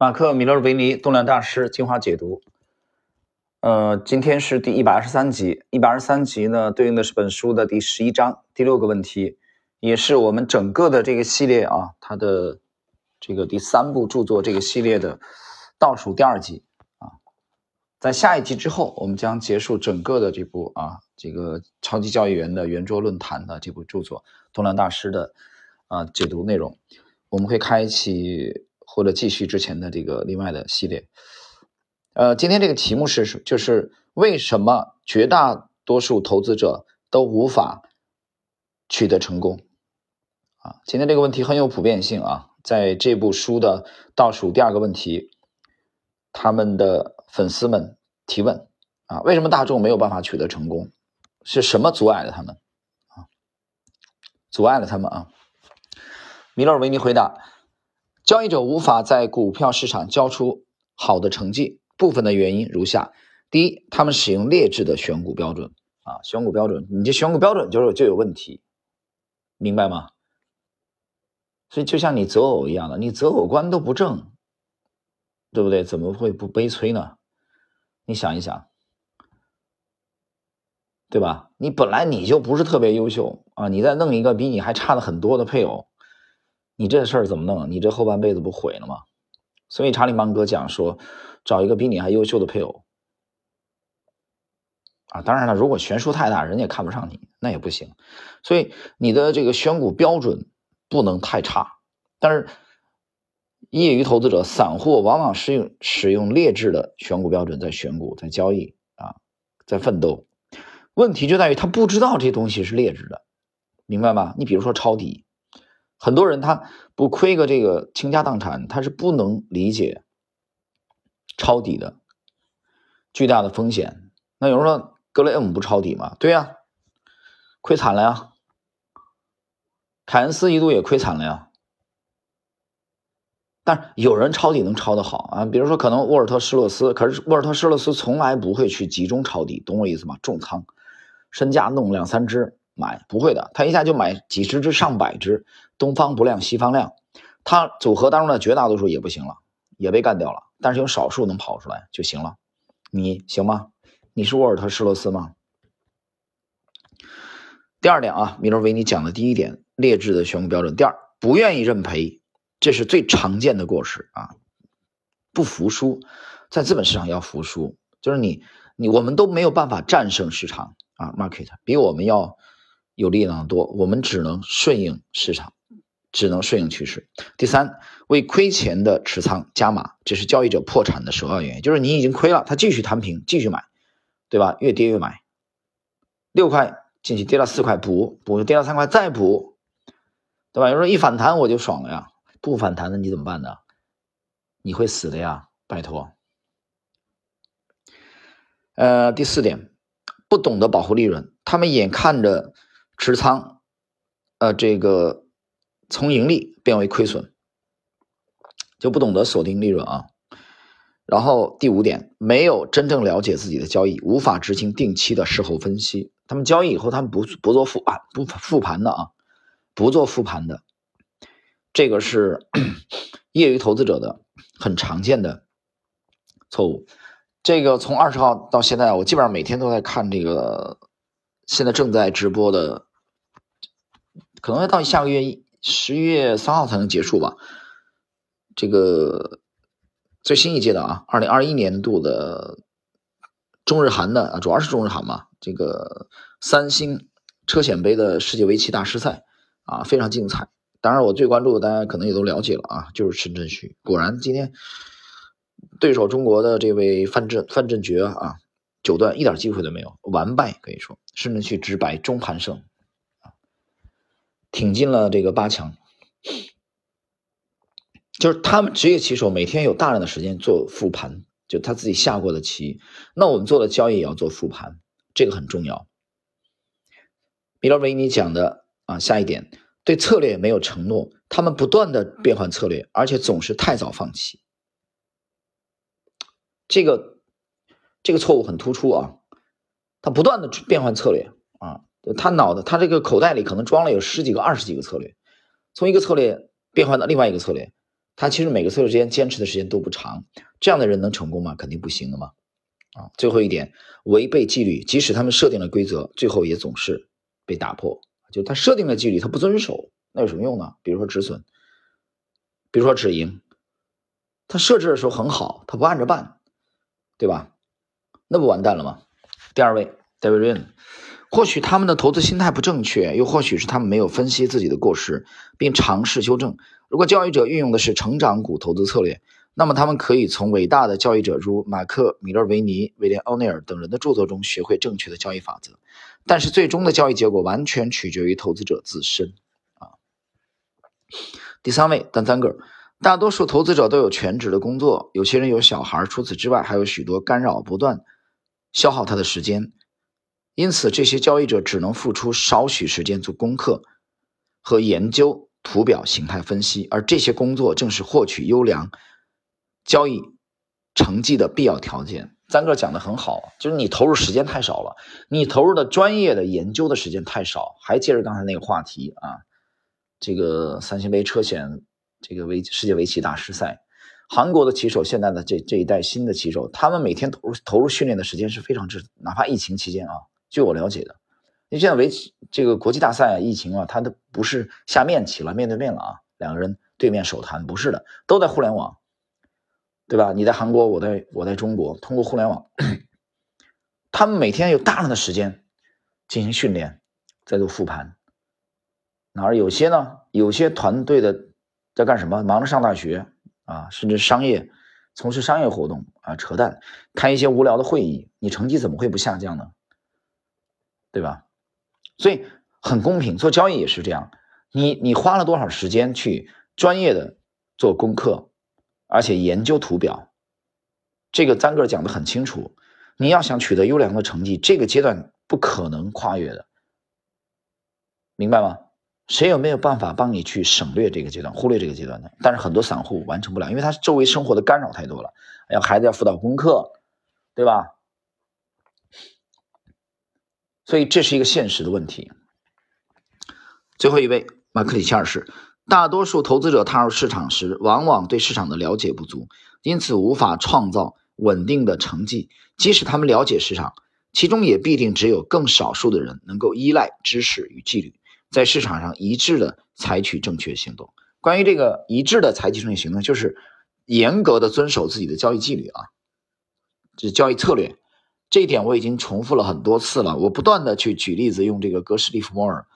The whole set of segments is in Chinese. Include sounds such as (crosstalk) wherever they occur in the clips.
马克·米勒维尼动量大师精华解读。呃，今天是第一百二十三集，一百二十三集呢，对应的是本书的第十一章第六个问题，也是我们整个的这个系列啊，它的这个第三部著作这个系列的倒数第二集啊。在下一集之后，我们将结束整个的这部啊，这个超级交易员的圆桌论坛的这部著作，动量大师的啊解读内容，我们会开启。或者继续之前的这个另外的系列，呃，今天这个题目是就是为什么绝大多数投资者都无法取得成功啊？今天这个问题很有普遍性啊，在这部书的倒数第二个问题，他们的粉丝们提问啊，为什么大众没有办法取得成功？是什么阻碍了他们啊？阻碍了他们啊？米勒维尼回答。交易者无法在股票市场交出好的成绩，部分的原因如下：第一，他们使用劣质的选股标准啊，选股标准，你这选股标准就是就有问题，明白吗？所以就像你择偶一样的，你择偶观都不正，对不对？怎么会不悲催呢？你想一想，对吧？你本来你就不是特别优秀啊，你再弄一个比你还差的很多的配偶。你这事儿怎么弄？你这后半辈子不毁了吗？所以查理芒格讲说，找一个比你还优秀的配偶啊！当然了，如果悬殊太大，人家也看不上你，那也不行。所以你的这个选股标准不能太差。但是业余投资者、散户往往是用使用劣质的选股标准在选股、在交易啊，在奋斗。问题就在于他不知道这东西是劣质的，明白吗？你比如说抄底。很多人他不亏个这个倾家荡产，他是不能理解抄底的巨大的风险。那有人说格雷厄姆不抄底吗？对呀，亏惨了呀。凯恩斯一度也亏惨了呀。但是有人抄底能抄得好啊，比如说可能沃尔特施洛斯，可是沃尔特施洛斯从来不会去集中抄底，懂我意思吗？重仓，身价弄两三只。买不会的，他一下就买几十只、上百只，东方不亮西方亮，它组合当中的绝大多数也不行了，也被干掉了，但是有少数能跑出来就行了。你行吗？你是沃尔特施罗斯吗？第二点啊，米勒维尼讲的第一点，劣质的选股标准。第二，不愿意认赔，这是最常见的过失啊，不服输，在资本市场要服输，就是你你我们都没有办法战胜市场啊，market 比我们要。有力量多，我们只能顺应市场，只能顺应趋势。第三，为亏钱的持仓加码，这是交易者破产的首要原因。就是你已经亏了，他继续摊平，继续买，对吧？越跌越买，六块进去跌到四块补补，跌到三块再补，对吧？有人说一反弹我就爽了呀，不反弹的你怎么办呢？你会死的呀，拜托。呃，第四点，不懂得保护利润，他们眼看着。持仓，呃，这个从盈利变为亏损，就不懂得锁定利润啊。然后第五点，没有真正了解自己的交易，无法执行定期的事后分析。他们交易以后，他们不不做复盘，不复盘的啊，不做复盘的，这个是 (coughs) 业余投资者的很常见的错误。这个从二十号到现在，我基本上每天都在看这个，现在正在直播的。可能要到下个月一十一月三号才能结束吧。这个最新一届的啊，二零二一年度的中日韩的啊，主要是中日韩嘛。这个三星车险杯的世界围棋大师赛啊，非常精彩。当然，我最关注的大家可能也都了解了啊，就是申真谞。果然，今天对手中国的这位范振范振觉啊，九段一点机会都没有，完败可以说，申真谞直白中盘胜。挺进了这个八强，就是他们职业棋手每天有大量的时间做复盘，就他自己下过的棋。那我们做的交易也要做复盘，这个很重要。米勒维尼讲的啊，下一点对策略没有承诺，他们不断的变换策略，而且总是太早放弃。这个这个错误很突出啊，他不断的变换策略。他脑子，他这个口袋里可能装了有十几个、二十几个策略，从一个策略变换到另外一个策略，他其实每个策略之间坚持的时间都不长，这样的人能成功吗？肯定不行的嘛。啊，最后一点，违背纪律，即使他们设定了规则，最后也总是被打破。就他设定了纪律，他不遵守，那有什么用呢？比如说止损，比如说止盈，他设置的时候很好，他不按着办，对吧？那不完蛋了吗？第二位，David Ryan，或许他们的投资心态不正确，又或许是他们没有分析自己的过失，并尝试修正。如果交易者运用的是成长股投资策略，那么他们可以从伟大的交易者如马克·米勒维尼、威廉·奥内尔等人的著作中学会正确的交易法则。但是最终的交易结果完全取决于投资者自身。啊，第三位，丹三个，大多数投资者都有全职的工作，有些人有小孩，除此之外还有许多干扰，不断消耗他的时间。因此，这些交易者只能付出少许时间做功课和研究。图表形态分析，而这些工作正是获取优良交易成绩的必要条件。三哥讲的很好，就是你投入时间太少了，你投入的专业的研究的时间太少。还接着刚才那个话题啊，这个三星杯车险，这个围世界围棋大师赛，韩国的棋手，现在的这这一代新的棋手，他们每天投入投入训练的时间是非常之，哪怕疫情期间啊，据我了解的。你现在围棋这个国际大赛啊疫情啊，它都不是下面棋了，面对面了啊，两个人对面手谈，不是的，都在互联网，对吧？你在韩国，我在我在中国，通过互联网，他们每天有大量的时间进行训练，在做复盘。哪儿有些呢？有些团队的在干什么？忙着上大学啊，甚至商业，从事商业活动啊，扯淡，开一些无聊的会议，你成绩怎么会不下降呢？对吧？所以很公平，做交易也是这样。你你花了多少时间去专业的做功课，而且研究图表，这个张哥讲的很清楚。你要想取得优良的成绩，这个阶段不可能跨越的，明白吗？谁有没有办法帮你去省略这个阶段，忽略这个阶段的？但是很多散户完成不了，因为他周围生活的干扰太多了。要孩子要辅导功课，对吧？所以这是一个现实的问题。最后一位马克里奇二世，大多数投资者踏入市场时，往往对市场的了解不足，因此无法创造稳定的成绩。即使他们了解市场，其中也必定只有更少数的人能够依赖知识与纪律，在市场上一致的采取正确行动。关于这个一致的采取正确行动，就是严格的遵守自己的交易纪律啊，这交易策略。这一点我已经重复了很多次了，我不断的去举例子，用这个格什利弗摩尔、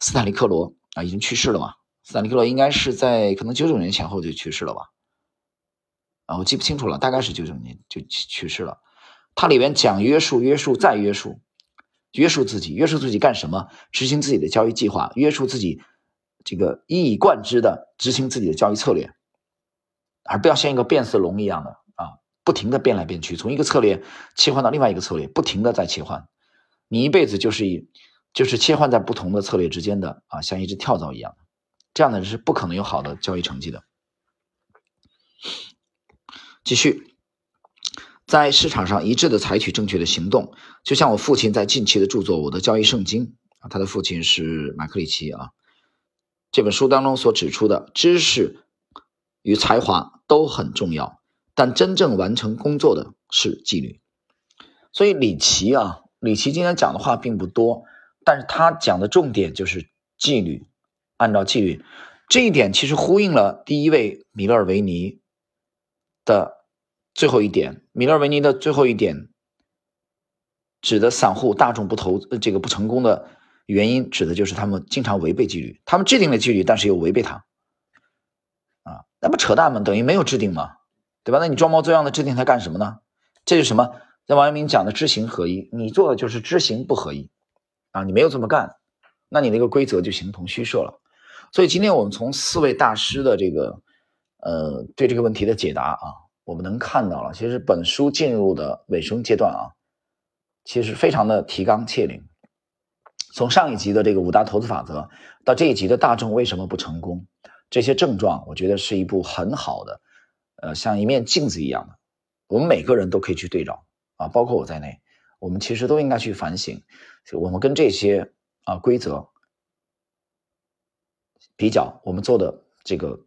斯坦利克罗啊，已经去世了嘛？斯坦利克罗应该是在可能九九年前后就去世了吧？啊，我记不清楚了，大概是九九年就去世了。它里边讲约束、约束再约束，约束自己，约束自己干什么？执行自己的交易计划，约束自己这个一以贯之的执行自己的交易策略，而不要像一个变色龙一样的。不停的变来变去，从一个策略切换到另外一个策略，不停的在切换，你一辈子就是一就是切换在不同的策略之间的啊，像一只跳蚤一样，这样的人是不可能有好的交易成绩的。继续，在市场上一致的采取正确的行动，就像我父亲在近期的著作《我的交易圣经》啊，他的父亲是马克里奇啊，这本书当中所指出的，知识与才华都很重要。但真正完成工作的是纪律，所以李琦啊，李琦今天讲的话并不多，但是他讲的重点就是纪律，按照纪律，这一点其实呼应了第一位米勒尔维尼的最后一点。米勒尔维尼的最后一点指的散户大众不投这个不成功的原因，指的就是他们经常违背纪律，他们制定了纪律，但是又违背它，啊，那不扯淡吗？等于没有制定吗？对吧？那你装模作样的制定它干什么呢？这是什么？在王阳明讲的知行合一，你做的就是知行不合一啊！你没有这么干，那你那个规则就形同虚设了。所以今天我们从四位大师的这个呃对这个问题的解答啊，我们能看到了，其实本书进入的尾声阶段啊，其实非常的提纲挈领。从上一集的这个五大投资法则到这一集的大众为什么不成功，这些症状，我觉得是一部很好的。呃，像一面镜子一样的，我们每个人都可以去对照啊，包括我在内，我们其实都应该去反省，我们跟这些啊规则比较，我们做的这个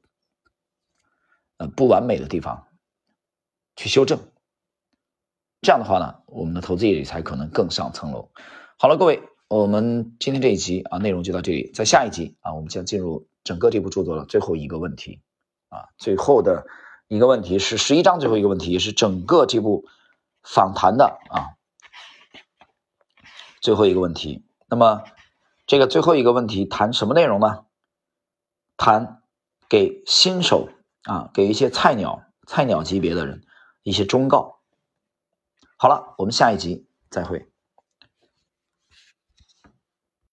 呃不完美的地方去修正。这样的话呢，我们的投资理财可能更上层楼。好了，各位，我们今天这一集啊内容就到这里，在下一集啊，我们将进入整个这部著作的最后一个问题啊，最后的一个问题是十一章最后一个问题，是整个这部访谈的啊最后一个问题。那么这个最后一个问题谈什么内容呢？谈给新手啊，给一些菜鸟、菜鸟级别的人一些忠告。好了，我们下一集再会。